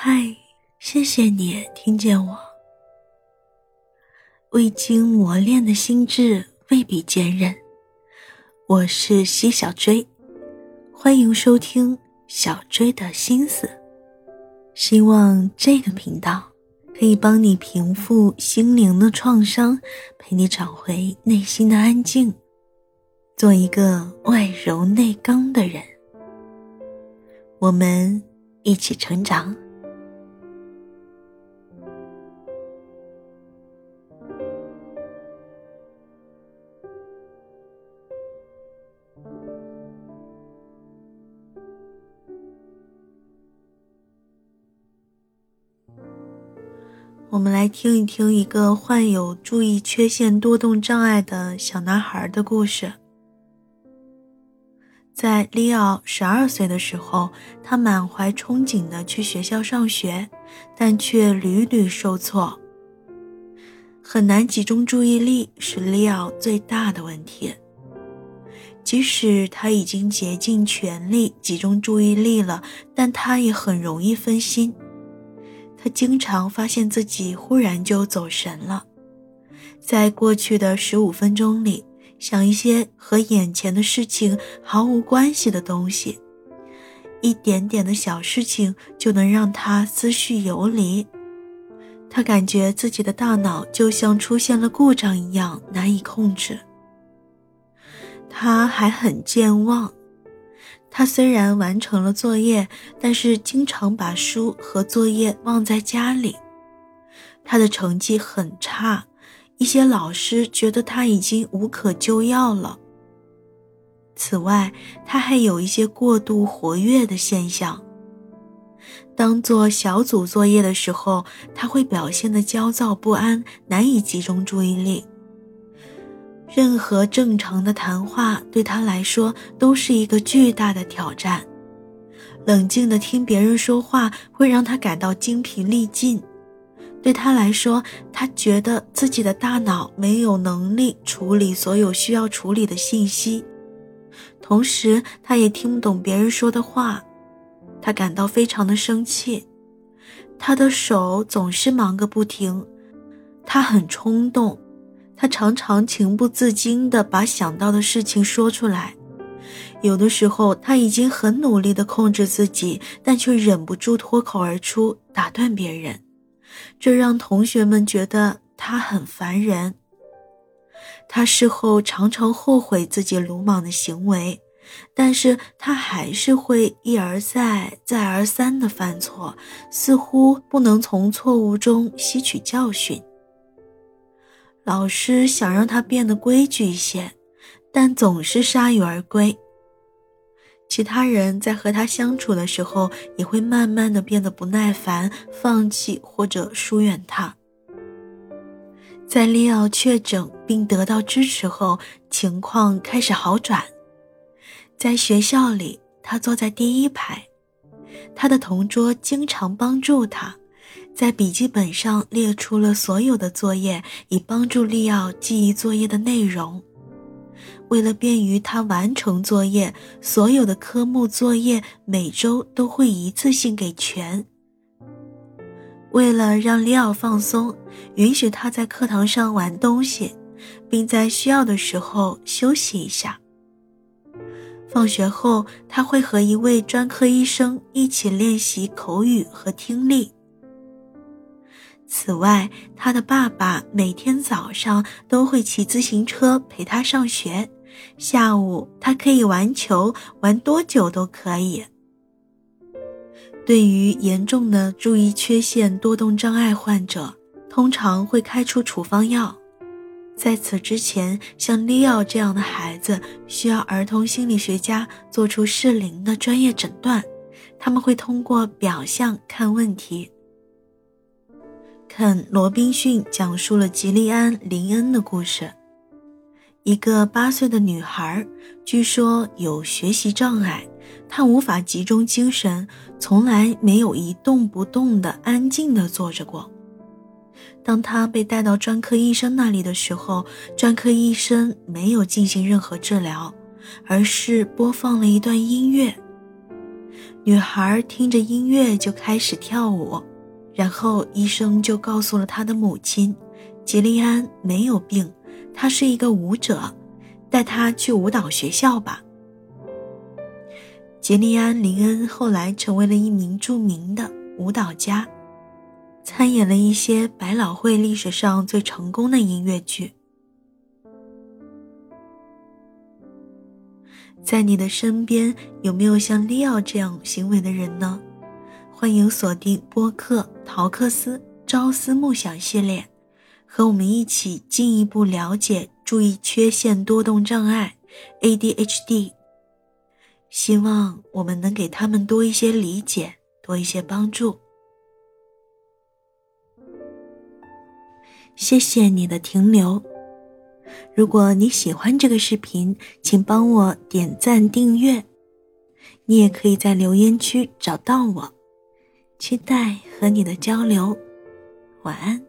嗨，谢谢你听见我。未经磨练的心智未必坚韧。我是西小追，欢迎收听小追的心思。希望这个频道可以帮你平复心灵的创伤，陪你找回内心的安静，做一个外柔内刚的人。我们一起成长。我们来听一听一个患有注意缺陷多动障碍的小男孩的故事。在利奥十二岁的时候，他满怀憧憬的去学校上学，但却屡屡受挫，很难集中注意力，是利奥最大的问题。即使他已经竭尽全力集中注意力了，但他也很容易分心。他经常发现自己忽然就走神了，在过去的十五分钟里，想一些和眼前的事情毫无关系的东西，一点点的小事情就能让他思绪游离。他感觉自己的大脑就像出现了故障一样难以控制。他还很健忘。他虽然完成了作业，但是经常把书和作业忘在家里。他的成绩很差，一些老师觉得他已经无可救药了。此外，他还有一些过度活跃的现象。当做小组作业的时候，他会表现得焦躁不安，难以集中注意力。任何正常的谈话对他来说都是一个巨大的挑战。冷静地听别人说话会让他感到精疲力尽。对他来说，他觉得自己的大脑没有能力处理所有需要处理的信息。同时，他也听不懂别人说的话，他感到非常的生气。他的手总是忙个不停，他很冲动。他常常情不自禁地把想到的事情说出来，有的时候他已经很努力地控制自己，但却忍不住脱口而出，打断别人，这让同学们觉得他很烦人。他事后常常后悔自己鲁莽的行为，但是他还是会一而再、再而三地犯错，似乎不能从错误中吸取教训。老师想让他变得规矩一些，但总是铩羽而归。其他人在和他相处的时候，也会慢慢的变得不耐烦，放弃或者疏远他。在利奥确诊并得到支持后，情况开始好转。在学校里，他坐在第一排，他的同桌经常帮助他。在笔记本上列出了所有的作业，以帮助利奥记忆作业的内容。为了便于他完成作业，所有的科目作业每周都会一次性给全。为了让利奥放松，允许他在课堂上玩东西，并在需要的时候休息一下。放学后，他会和一位专科医生一起练习口语和听力。此外，他的爸爸每天早上都会骑自行车陪他上学，下午他可以玩球，玩多久都可以。对于严重的注意缺陷多动障碍患者，通常会开出处方药。在此之前，像利奥这样的孩子需要儿童心理学家做出适龄的专业诊断，他们会通过表象看问题。肯·罗宾逊讲述了吉利安·林恩的故事。一个八岁的女孩，据说有学习障碍，她无法集中精神，从来没有一动不动的安静的坐着过。当她被带到专科医生那里的时候，专科医生没有进行任何治疗，而是播放了一段音乐。女孩听着音乐就开始跳舞，然后医生就告诉了他的母亲，吉利安没有病，他是一个舞者，带他去舞蹈学校吧。吉利安·林恩后来成为了一名著名的舞蹈家，参演了一些百老汇历史上最成功的音乐剧。在你的身边，有没有像利奥这样行为的人呢？欢迎锁定播客《陶克斯朝思暮想》系列，和我们一起进一步了解注意缺陷多动障碍 （ADHD）。希望我们能给他们多一些理解，多一些帮助。谢谢你的停留。如果你喜欢这个视频，请帮我点赞订阅。你也可以在留言区找到我，期待和你的交流。晚安。